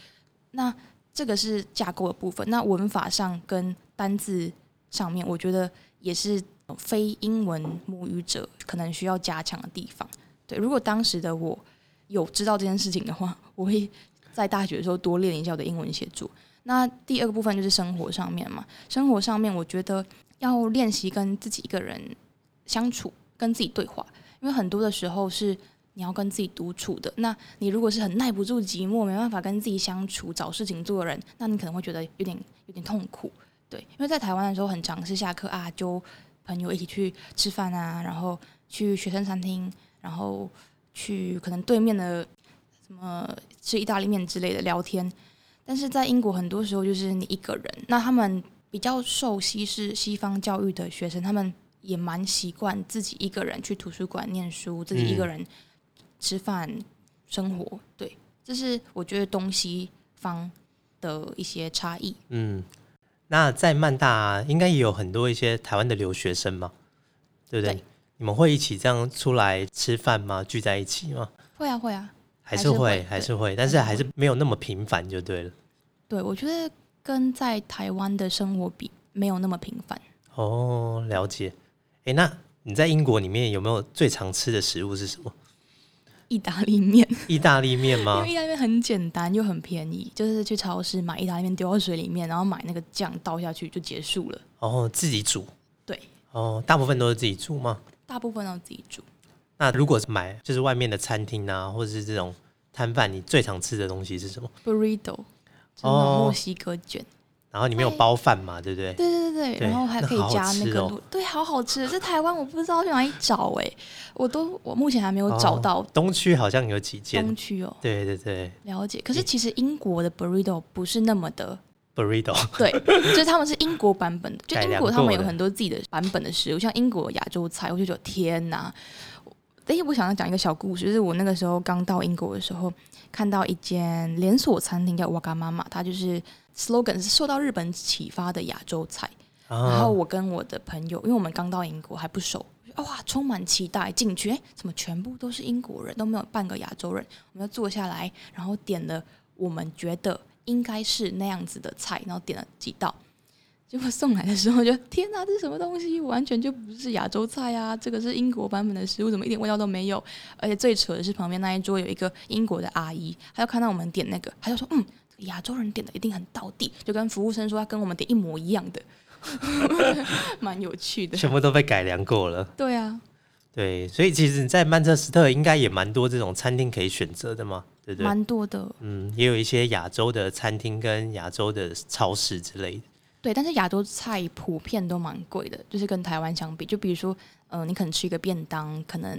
[SPEAKER 1] 那这个是架构的部分。那文法上跟单字上面，我觉得也是非英文母语者可能需要加强的地方。对，如果当时的我有知道这件事情的话，我会。在大学的时候多练一下我的英文写作。那第二个部分就是生活上面嘛，生活上面我觉得要练习跟自己一个人相处，跟自己对话，因为很多的时候是你要跟自己独处的。那你如果是很耐不住寂寞，没办法跟自己相处、找事情做的人，那你可能会觉得有点有点痛苦。对，因为在台湾的时候很常是下课啊，就朋友一起去吃饭啊，然后去学生餐厅，然后去可能对面的。什么吃意大利面之类的聊天，但是在英国很多时候就是你一个人。那他们比较受西式西方教育的学生，他们也蛮习惯自己一个人去图书馆念书，自己一个人吃饭生活。对，这是我觉得东西方的一些差异。
[SPEAKER 3] 嗯，那在曼大应该也有很多一些台湾的留学生嘛，对不对？你们会一起这样出来吃饭吗？聚在一起吗？
[SPEAKER 1] 会啊，会啊。
[SPEAKER 3] 还是会，还是会，但是还是没有那么频繁，就对了。
[SPEAKER 1] 对，我觉得跟在台湾的生活比，没有那么频繁。
[SPEAKER 3] 哦，了解。哎，那你在英国里面有没有最常吃的食物是什么？
[SPEAKER 1] 意大利面，[LAUGHS]
[SPEAKER 3] 意大利面吗 [LAUGHS] 因
[SPEAKER 1] 为？意大利面很简单又很便宜，就是去超市买意大利面丢到水里面，然后买那个酱倒下去就结束了。
[SPEAKER 3] 哦，自己煮。
[SPEAKER 1] 对，
[SPEAKER 3] 哦，大部分都是自己煮吗？
[SPEAKER 1] 大部分都自己煮。
[SPEAKER 3] 那如果是买就是外面的餐厅啊，或者是这种摊贩，你最常吃的东西是什么
[SPEAKER 1] ？burrito，就是那
[SPEAKER 3] 哦
[SPEAKER 1] 墨西哥卷。
[SPEAKER 3] 然后里面有包饭嘛，对不对？
[SPEAKER 1] 对对对
[SPEAKER 3] 对
[SPEAKER 1] 对，然后还可以加那个卤，对，好好吃。在台湾我不知道去哪里找哎、我都我目前还没有找到
[SPEAKER 3] 哦东区好像有几间
[SPEAKER 1] 东。区哦，
[SPEAKER 3] 对对对
[SPEAKER 1] 了解。可是其实英国的 burrito 不是那么的
[SPEAKER 3] ，，burrito。[LAUGHS]
[SPEAKER 1] 对，就是他们是英国版本 [LAUGHS] 的，就英国他们有很多自己的版本的食物，像英国亚洲菜，我就觉得天哪！哎，我想要讲一个小故事，就是我那个时候刚到英国的时候，看到一间连锁餐厅叫瓦嘎妈妈，它就是 slogan 是受到日本启发的亚洲菜。然后
[SPEAKER 3] 啊，
[SPEAKER 1] 我跟我的朋友，因为我们刚到英国还不熟，哇，充满期待进去，哎，怎么全部都是英国人，都没有半个亚洲人？我们就坐下来，然后点了我们觉得应该是那样子的菜，然后点了几道。结果送来的时候就天哪，这是什么东西？完全就不是亚洲菜啊！这个是英国版本的食物，怎么一点味道都没有？而且最扯的是，旁边那一桌有一个英国的阿姨，她就看到我们点那个，她就说：“嗯，这个亚洲人点的一定很到地。”就跟服务生说，他跟我们点一模一样的。[LAUGHS] 蛮有趣的。
[SPEAKER 3] 全部都被改良过了。
[SPEAKER 1] 对啊，
[SPEAKER 3] 对，所以其实你，在曼彻斯特应该也蛮多这种餐厅可以选择的嘛，对不对？
[SPEAKER 1] 蛮多的。
[SPEAKER 3] 嗯，也有一些亚洲的餐厅跟亚洲的超市之类的。
[SPEAKER 1] 对，但是亚洲菜普遍都蛮贵的，就是跟台湾相比，就比如说，呃，你可能吃一个便当，可能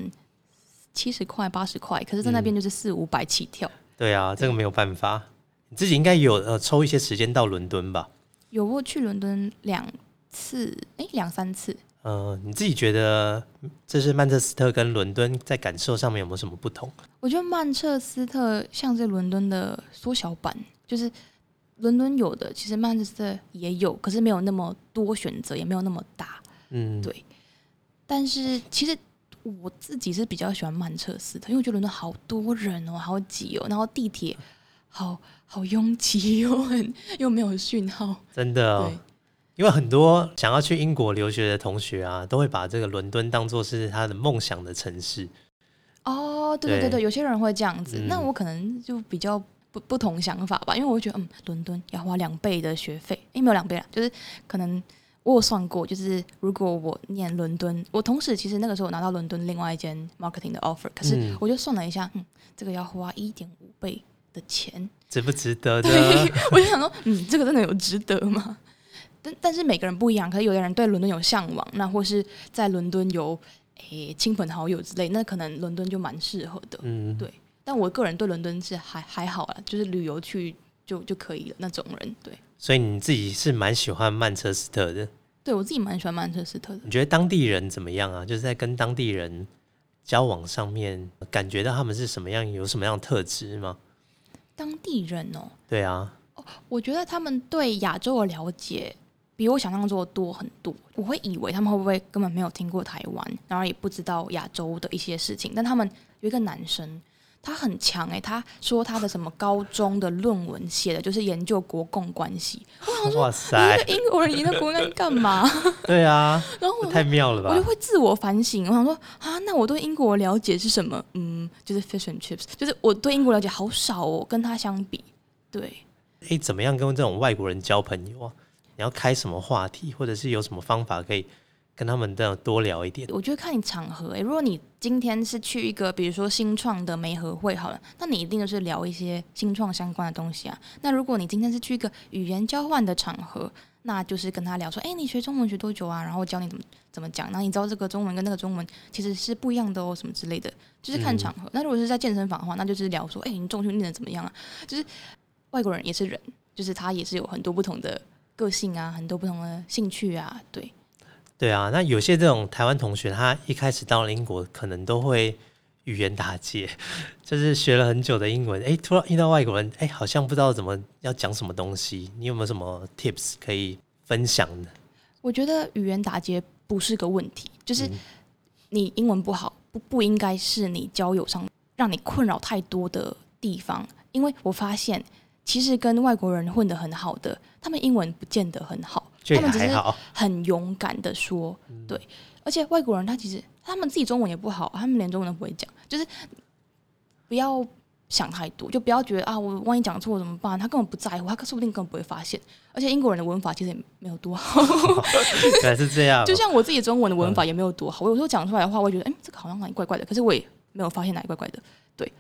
[SPEAKER 1] 七十块、八十块，可是在那边就是四五百起跳。
[SPEAKER 3] 对啊，这个没有办法。你自己应该有呃抽一些时间到伦敦吧？
[SPEAKER 1] 有过去伦敦两次，哎，两三次。
[SPEAKER 3] 呃，你自己觉得嗯这是曼彻斯特跟伦敦在感受上面有没有什么不同？
[SPEAKER 1] 我觉得曼彻斯特像是伦敦的缩小版，就是伦敦有的，其实曼彻斯特也有，可是没有那么多选择，也没有那么大。
[SPEAKER 3] 嗯，
[SPEAKER 1] 对但是其实我自己是比较喜欢曼彻斯特，因为我觉得伦敦好多人哦，好挤哦，然后地铁好好拥挤，又很 [LAUGHS] 又没有讯号。
[SPEAKER 3] 真的、因为很多想要去英国留学的同学啊，都会把这个伦敦当做是他的梦想的城市。
[SPEAKER 1] 哦，对对对
[SPEAKER 3] 对。
[SPEAKER 1] 对，有些人会这样子，
[SPEAKER 3] 嗯。
[SPEAKER 1] 那我可能就比较不不同想法吧，因为我会觉得，嗯，伦敦要花两倍的学费，诶，没有两倍啦，就是可能我有算过，就是如果我念伦敦，我同时其实那个时候我拿到伦敦另外一间 marketing 的 offer，可是
[SPEAKER 3] 嗯。
[SPEAKER 1] 我就算了一下，嗯，这个要花一点五倍的钱，
[SPEAKER 3] 值不值得呢？
[SPEAKER 1] 对，[LAUGHS] 我就想说，嗯，这个真的有值得吗？但但是每个人不一样，可是有的人对伦敦有向往，那或是在伦敦有诶亲朋好友之类，那可能伦敦就蛮适合的。
[SPEAKER 3] 嗯，
[SPEAKER 1] 对但我个人对伦敦是还还好啦，就是旅游去就就可以了那种人。对，
[SPEAKER 3] 所以你自己是蛮喜欢曼彻斯特的。
[SPEAKER 1] 对我自己蛮喜欢曼彻斯特的。
[SPEAKER 3] 你觉得当地人怎么样啊？就是在跟当地人交往上面，感觉到他们是什么样，有什么样的特质吗？
[SPEAKER 1] 当地人哦，
[SPEAKER 3] 对啊，
[SPEAKER 1] 我觉得他们对亚洲的了解比我想象中的多很多。我会以为他们会不会根本没有听过台湾，然后也不知道亚洲的一些事情。但他们有一个男生，他很强诶、他说他的什么高中的论文写的就是研究国共关系。
[SPEAKER 3] 哇塞，
[SPEAKER 1] 英国人研究国共干嘛？[LAUGHS]
[SPEAKER 3] 对啊，
[SPEAKER 1] 然后我
[SPEAKER 3] 太妙了吧？
[SPEAKER 1] 我就会自我反省，我想说啊，那我对英国的了解是什么？嗯，就是 fish and chips，就是我对英国了解好少哦，跟他相比，对。
[SPEAKER 3] 诶，怎么样跟这种外国人交朋友啊？你要开什么话题，或者是有什么方法可以跟他们这样多聊一点？
[SPEAKER 1] 我觉得看你场合、欸，如果你今天是去一个比如说新创的媒合会好了，那你一定就是聊一些新创相关的东西啊。那如果你今天是去一个语言交换的场合，那就是跟他聊说，哎、你学中文学多久啊？然后教你怎么怎么讲，那你知道这个中文跟那个中文其实是不一样的哦，什么之类的，就是看场合。那如果是在健身房的话，那就是聊说，哎、你重训练的怎么样啊？就是外国人也是人，就是他也是有很多不同的个性啊，很多不同的兴趣啊，对。
[SPEAKER 3] 对啊，那有些这种台湾同学，他一开始到了英国，可能都会语言打结，[LAUGHS] 就是学了很久的英文，哎，突然遇到外国人，哎，好像不知道怎么要讲什么东西。你有没有什么 tips 可以分享的？
[SPEAKER 1] 我觉得语言打结不是个问题，就是
[SPEAKER 3] 嗯
[SPEAKER 1] 你英文不好，不不应该是你交友上让你困扰太多的地方。因为我发现，其实跟外国人混得很好的，他们英文不见得很好，他们只是，很勇敢的说，
[SPEAKER 3] 嗯
[SPEAKER 1] 对。而且外国人他其实他们自己中文也不好，他们连中文都不会讲，就是不要想太多，就不要觉得啊，我万一讲错怎么办？他根本不在乎，他说不定根本不会发现。而且英国人的文法其实也没有多好，[LAUGHS]
[SPEAKER 3] 原来是这样哦。
[SPEAKER 1] 就像我自己中文的文法也没有多好。我有时候讲出来的话，我会觉得，哎、这个好像哪里怪怪的，可是我也没有发现哪里怪怪的。对，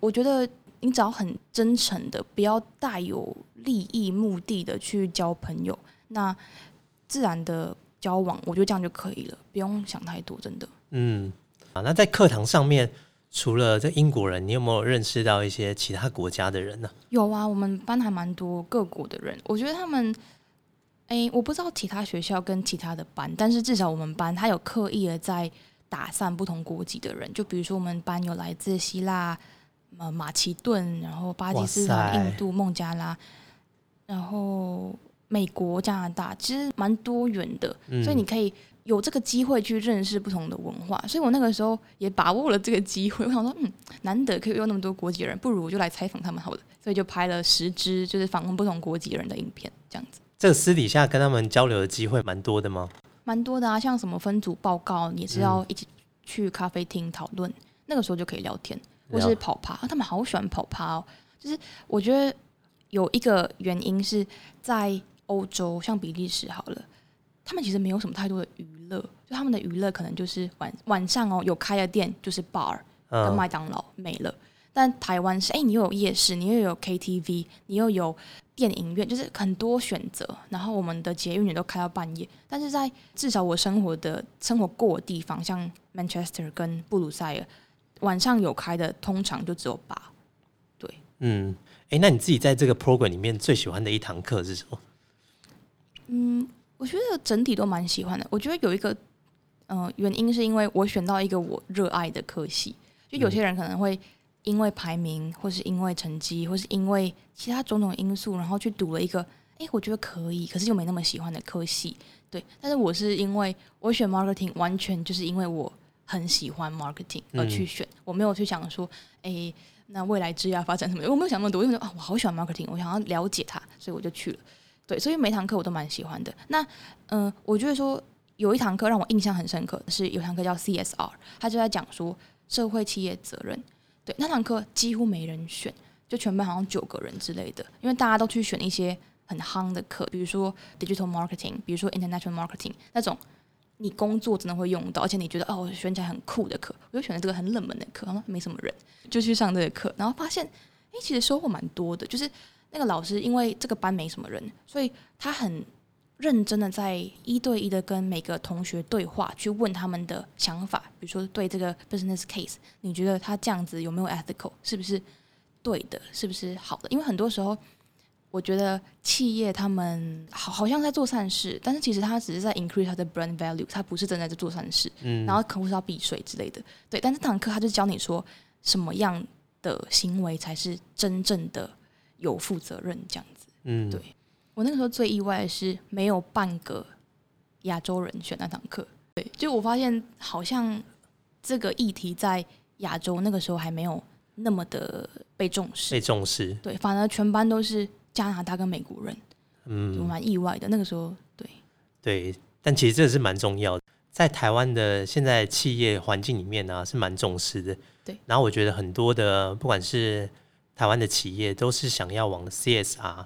[SPEAKER 1] 我觉得你只要很真诚的，不要带有利益目的的去交朋友，那自然的交往，我觉得这样就可以了，不用想太多，真的。
[SPEAKER 3] 嗯，啊，那在课堂上面，除了这英国人，你有没有认识到一些其他国家的人呢？
[SPEAKER 1] 有啊，我们班还蛮多各国的人，我觉得他们，哎，我不知道其他学校跟其他的班，但是至少我们班他有刻意的在打散不同国籍的人，就比如说我们班有来自希腊、呃马其顿，然后巴基斯坦、印度、孟加拉，然后美国、加拿大，其实蛮多元的，
[SPEAKER 3] 嗯
[SPEAKER 1] 所以你可以。有这个机会去认识不同的文化，所以我那个时候也把握了这个机会。我想说，嗯，难得可以有那么多国籍人，不如我就来采访他们好了。所以就拍了十支，就是访问不同国籍人的影片，这样子
[SPEAKER 3] 这个私底下跟他们交流的机会蛮多的吗？
[SPEAKER 1] 蛮多的啊。像什么分组报告，你是要一起去咖啡厅讨论，那个时候就可以聊天，或是跑趴、啊他们好喜欢跑趴哦。就是我觉得有一个原因是在欧洲，像比利时好了，他们其实没有什么太多的娱乐，就他们的娱乐可能就是晚晚上哦有开的店就是 bar 跟
[SPEAKER 3] 嗯，
[SPEAKER 1] 麦当劳没了。但台湾是，哎、你又有夜市，你又有 KTV，你又有电影院，就是很多选择。然后我们的捷运也都开到半夜，但是在至少我生活的生活过的地方，像 Manchester 跟布鲁塞尔，晚上有开的，通常就只有八。
[SPEAKER 3] 嗯，哎，那你自己在这个 program 里面最喜欢的一堂课是什么？
[SPEAKER 1] 嗯，我觉得整体都蛮喜欢的。我觉得有一个，呃，原因是因为我选到一个我热爱的科系。就有些人可能会因为排名，或是因为成绩，或是因为其他种种因素，然后去读了一个，哎，我觉得可以，可是又没那么喜欢的科系。对，但是我是因为我选 marketing，完全就是因为我很喜欢 marketing 而去选，我没有去想说，哎，那未来职业发展什么的，我没有想那么多，因为啊，我好喜欢 marketing，我想要了解它，所以我就去了。对，所以每堂课我都蛮喜欢的。那嗯、我觉得说有一堂课让我印象很深刻，是有堂课叫 CSR，他就在讲说社会企业责任。对，那堂课几乎没人选，就全班好像九个人之类的，因为大家都去选一些很夯的课，比如说 digital marketing，比如说 international marketing 那种。你工作真的会用到，而且你觉得哦，选起来很酷的课，我就选了这个很冷门的课，没什么人，就去上这个课，然后发现，哎，其实收获蛮多的。就是那个老师因为这个班没什么人，所以他很认真的在一对一的跟每个同学对话，去问他们的想法，比如说对这个 business case，你觉得他这样子有没有 ethical，是不是对的，是不是好的？因为很多时候，我觉得企业他们好好像在做善事，但是其实他只是在 increase 他的 brand value，他不是真的在做善事。
[SPEAKER 3] 嗯，
[SPEAKER 1] 然后客户是要避税之类的。对，但是这堂课他就教你说什么样的行为才是真正的有负责任这样子。
[SPEAKER 3] 嗯，
[SPEAKER 1] 对我那个时候最意外的是没有半个亚洲人选那堂课。对，就我发现好像这个议题在亚洲那个时候还没有那么的被重视。
[SPEAKER 3] 被重视。
[SPEAKER 1] 对，反而全班都是加拿大跟美国人，就
[SPEAKER 3] 嗯，
[SPEAKER 1] 蛮意外的。那个时候，对，
[SPEAKER 3] 对，但其实这是蛮重要的，在台湾的现在企业环境里面呢、是蛮重视的。
[SPEAKER 1] 对，
[SPEAKER 3] 然后我觉得很多的不管是台湾的企业，都是想要往 CSR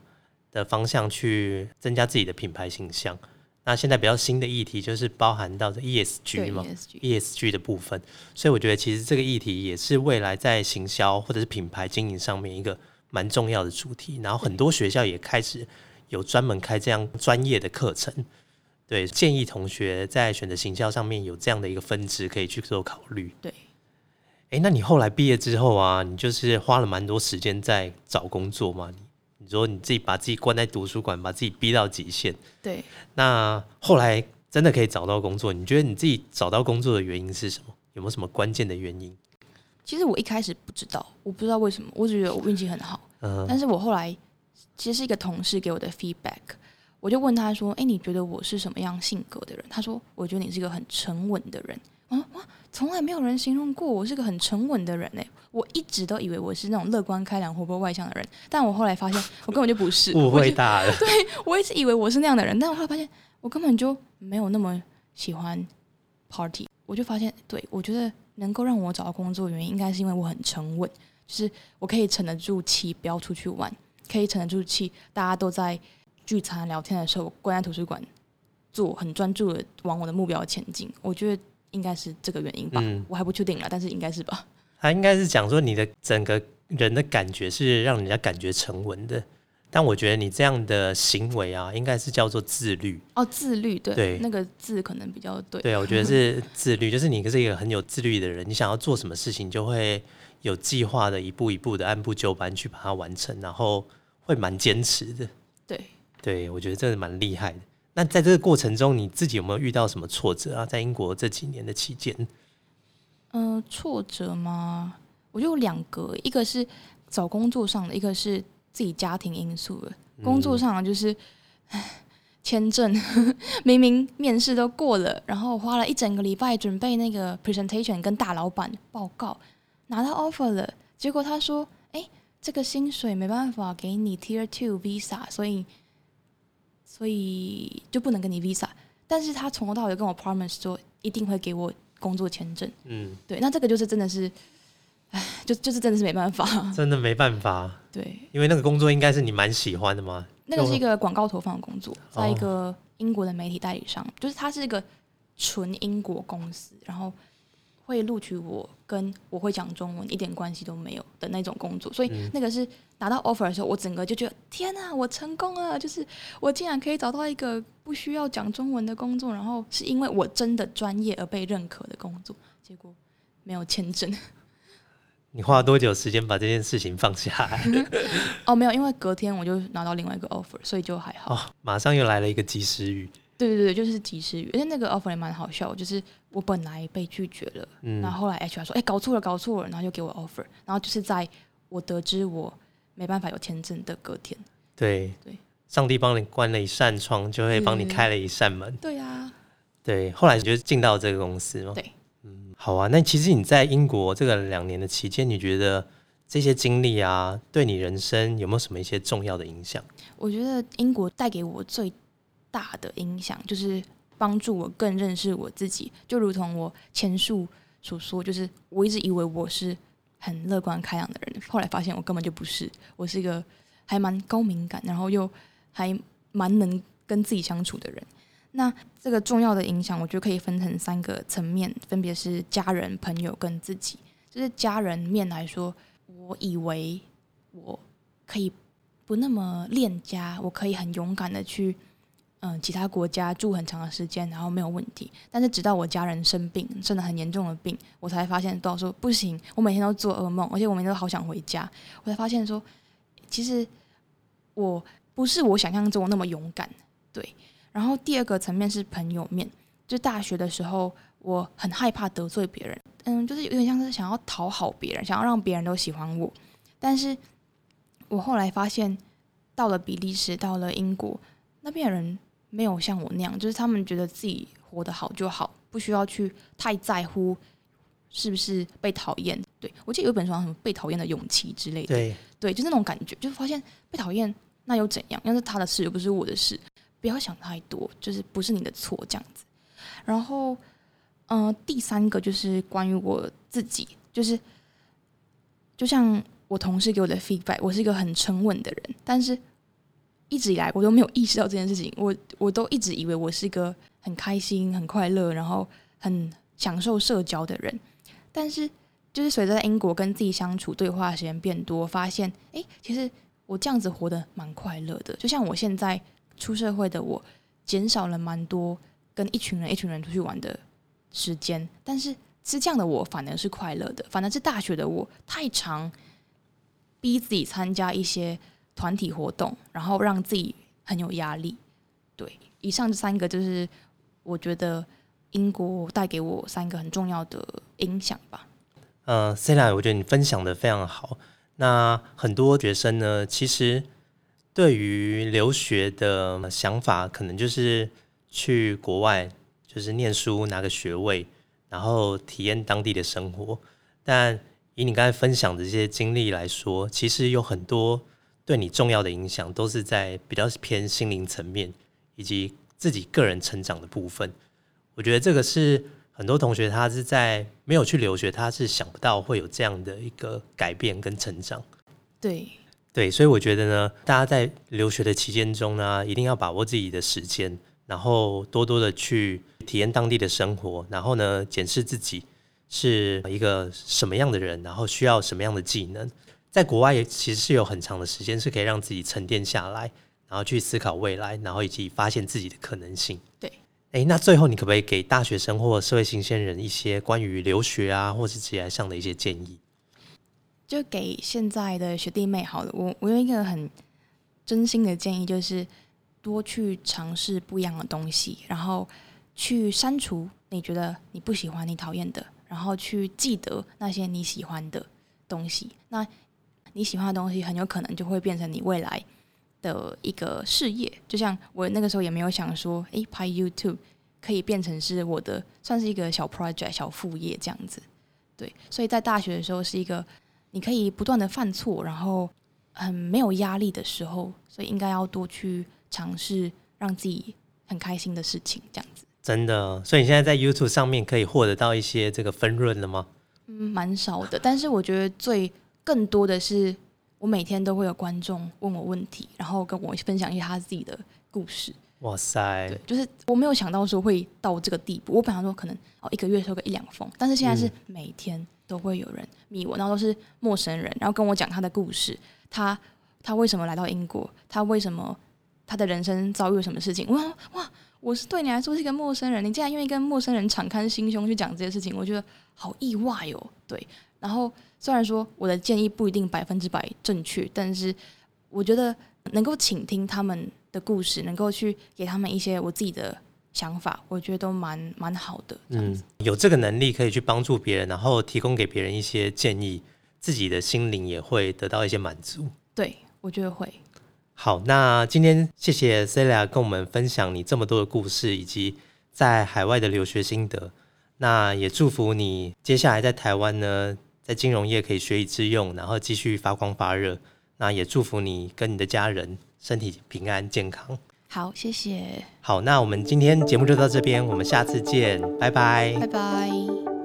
[SPEAKER 3] 的方向去增加自己的品牌形象。那现在比较新的议题就是包含到的 ESG
[SPEAKER 1] 对
[SPEAKER 3] 嘛 ESG，，ESG 的部分，所以我觉得其实这个议题也是未来在行销或者是品牌经营上面一个蛮重要的主题。然后很多学校也开始有专门开这样专业的课程，对，建议同学在选择行销上面有这样的一个分支可以去做考虑。
[SPEAKER 1] 对，
[SPEAKER 3] 哎，那你后来毕业之后啊，你就是花了蛮多时间在找工作吗？你你说你自己把自己关在图书馆，把自己逼到极限。
[SPEAKER 1] 对。
[SPEAKER 3] 那后来真的可以找到工作，你觉得你自己找到工作的原因是什么？有没有什么关键的原因？
[SPEAKER 1] 其实我一开始不知道，我不知道为什么，我只觉得我运气很好。
[SPEAKER 3] 嗯、
[SPEAKER 1] 但是我后来其实是一个同事给我的 feedback，我就问他说：“哎，你觉得我是什么样性格的人？”他说：“我觉得你是一个很沉稳的人。”啊哇，从来没有人形容过我是个很沉稳的人哎！我一直都以为我是那种乐观开朗、活泼外向的人，但我后来发现 [LAUGHS] 我根本就不是，
[SPEAKER 3] 误会大了。[LAUGHS]
[SPEAKER 1] 对我一直以为我是那样的人，但我后来发现我根本就没有那么喜欢 party。我就发现，对我觉得能够让我找到工作的原因，应该是因为我很沉稳，就是我可以沉得住气，不要出去玩，可以沉得住气，大家都在聚餐聊天的时候，我关在图书馆做，很专注的往我的目标前进。我觉得应该是这个原因吧，
[SPEAKER 3] 嗯
[SPEAKER 1] 我还不确定啦，但是应该是吧。
[SPEAKER 3] 他应该是讲说你的整个人的感觉是让人家感觉沉稳的，但我觉得你这样的行为啊，应该是叫做自律。
[SPEAKER 1] 哦，自律，对，
[SPEAKER 3] 对
[SPEAKER 1] 那个字可能比较对。
[SPEAKER 3] 对，我觉得是自律，[LAUGHS] 就是你是一个很有自律的人，你想要做什么事情，就会有计划的一步一步的按部就班去把它完成，然后会蛮坚持的。
[SPEAKER 1] 对，
[SPEAKER 3] 对，我觉得这个蛮厉害的。那在这个过程中，你自己有没有遇到什么挫折啊？在英国这几年的期间，
[SPEAKER 1] 嗯、挫折吗？我就有两个，一个是找工作上的，一个是自己家庭因素的。工作上的就是，唉签证 [LAUGHS] 明明面试都过了，然后花了一整个礼拜准备那个 presentation 跟大老板报告，拿到 offer 了，结果他说：“哎、这个薪水没办法给你 Tier Two visa，所以所以就不能给你 visa。”但是他从头到尾跟我 promise 说一定会给我工作签证。
[SPEAKER 3] 嗯，
[SPEAKER 1] 对，那这个就是真的是，唉，就就是真的是没办法。[LAUGHS]
[SPEAKER 3] 真的没办法，
[SPEAKER 1] 对，
[SPEAKER 3] 因为那个工作应该是你蛮喜欢的嘛。
[SPEAKER 1] 那个是一个广告投放的工作，在一
[SPEAKER 3] 哦
[SPEAKER 1] 个英国的媒体代理商，就是它是一个纯英国公司，然后会录取我，跟我会讲中文一点关系都没有的那种工作。所以
[SPEAKER 3] 嗯
[SPEAKER 1] 那个是拿到 offer 的时候，我整个就觉得天啊，我成功了！就是我竟然可以找到一个不需要讲中文的工作，然后是因为我真的专业而被认可的工作，结果没有签证。[LAUGHS]
[SPEAKER 3] 你花了多久时间把这件事情放下来？[LAUGHS]
[SPEAKER 1] 哦，没有，因为隔天我就拿到另外一个 offer，所以就还好。
[SPEAKER 3] 哦，马上又来了一个及时雨。
[SPEAKER 1] 对对对，就是及时雨，而且那个 offer 也蛮好笑，就是我本来被拒绝了，
[SPEAKER 3] 嗯
[SPEAKER 1] 然后后来 HR 说，哎、搞错了，搞错了，然后就给我 offer，然后就是在我得知我没办法有签证的隔天。
[SPEAKER 3] 对
[SPEAKER 1] 对，
[SPEAKER 3] 上帝帮你关了一扇窗，就会帮你
[SPEAKER 1] 对
[SPEAKER 3] 开了一扇门。
[SPEAKER 1] 对啊，
[SPEAKER 3] 对，后来你就进到这个公司吗？
[SPEAKER 1] 对，
[SPEAKER 3] 嗯，好啊。那其实你在英国这个两年的期间，你觉得这些经历啊，对你人生有没有什么一些重要的影响？
[SPEAKER 1] 我觉得英国带给我最大的影响就是帮助我更认识我自己，就如同我前述所说，就是我一直以为我是很乐观开朗的人，后来发现我根本就不是，我是一个还蛮高敏感，然后又还蛮能跟自己相处的人。那这个重要的影响，我觉得可以分成三个层面，分别是家人、朋友跟自己。就是家人面来说，我以为我可以不那么恋家，我可以很勇敢的去嗯其他国家住很长的时间，然后没有问题。但是直到我家人生病，生了很严重的病，我才发现到说不行，我每天都做噩梦，而且我每天都好想回家。我才发现说，其实我不是我想象中那么勇敢，对。然后第二个层面是朋友面，就大学的时候，我很害怕得罪别人，嗯，就是有点像是想要讨好别人，想要让别人都喜欢我。但是我后来发现，到了比利时，到了英国，那边的人没有像我那样，就是他们觉得自己活得好就好，不需要去太在乎是不是被讨厌。对我记得有一本书好像什么被讨厌的勇气之类的，
[SPEAKER 3] 对，
[SPEAKER 1] 对，就那种感觉，就发现被讨厌那又怎样？那是他的事，又不是我的事，不要想太多，就是不是你的错这样子。然后，嗯、第三个就是关于我自己，就是就像我同事给我的 feedback，我是一个很沉稳的人，但是一直以来我都没有意识到这件事情，我我都一直以为我是一个很开心、很快乐，然后很享受社交的人，但是就是随着在英国跟自己相处、对话的时间变多，发现诶，其实我这样子活得蛮快乐的。就像我现在出社会的我，减少了蛮多跟一群人、一群人出去玩的时间，但是是这样的我反而是快乐的，反而是大学的我太常逼自己参加一些团体活动，然后让自己很有压力。对，以上这三个就是我觉得英国带给我三个很重要的影响吧。
[SPEAKER 3] 呃 c e l a 我觉得你分享的非常好。那很多学生呢，其实对于留学的想法，可能就是去国外，就是念书拿个学位，然后体验当地的生活。但以你刚才分享的这些经历来说，其实有很多对你重要的影响，都是在比较偏心灵层面以及自己个人成长的部分。我觉得这个是很多同学他是在没有去留学，他是想不到会有这样的一个改变跟成长。
[SPEAKER 1] 对，
[SPEAKER 3] 对，所以我觉得呢，大家在留学的期间中呢，一定要把握自己的时间，然后多多的去体验当地的生活，然后呢，检视自己是一个什么样的人，然后需要什么样的技能。在国外也其实是有很长的时间是可以让自己沉淀下来，然后去思考未来，然后以及发现自己的可能性。
[SPEAKER 1] 对，
[SPEAKER 3] 哎，那最后你可不可以给大学生或社会新鲜人一些关于留学啊，或是职业上的一些建议？
[SPEAKER 1] 就给现在的学弟妹好了，我我有一个很真心的建议，就是多去尝试不一样的东西，然后去删除你觉得你不喜欢、你讨厌的，然后去记得那些你喜欢的东西。那你喜欢的东西，很有可能就会变成你未来的一个事业。就像我那个时候也没有想说，诶，拍 YouTube 可以变成是我的算是一个小 project、小副业这样子。对，所以在大学的时候是一个。你可以不断的犯错，然后很没有压力的时候，所以应该要多去尝试让自己很开心的事情，这样子。
[SPEAKER 3] 真的，所以你现在在 YouTube 上面可以获得到一些这个分润了吗？
[SPEAKER 1] 嗯，蛮少的，但是我觉得最更多的是，我每天都会有观众问我问题，然后跟我分享一些他自己的故事。
[SPEAKER 3] 哇塞！
[SPEAKER 1] 对，就是我没有想到说会到这个地步。我本来说可能哦一个月收个一两封，但是现在是每天。都会有人密我，然后都是陌生人，然后跟我讲他的故事，他他为什么来到英国，他为什么他的人生遭遇了什么事情？哇哇，我是对你来说是一个陌生人，你竟然愿意跟陌生人敞开心胸去讲这些事情，我觉得好意外哦。对，然后虽然说我的建议不一定百分之百正确，但是我觉得能够倾听他们的故事，能够去给他们一些我自己的。想法我觉得都蛮蛮好的，嗯，
[SPEAKER 3] 有这个能力可以去帮助别人，然后提供给别人一些建议，自己的心灵也会得到一些满足。
[SPEAKER 1] 对，我觉得会。
[SPEAKER 3] 好，那今天谢谢 Celia 跟我们分享你这么多的故事，以及在海外的留学心得。那也祝福你接下来在台湾呢，在金融业可以学以致用，然后继续发光发热。那也祝福你跟你的家人身体平安健康。
[SPEAKER 1] 好，谢谢。
[SPEAKER 3] 好，那我们今天节目就到这边，我们下次见，拜拜，
[SPEAKER 1] 拜拜。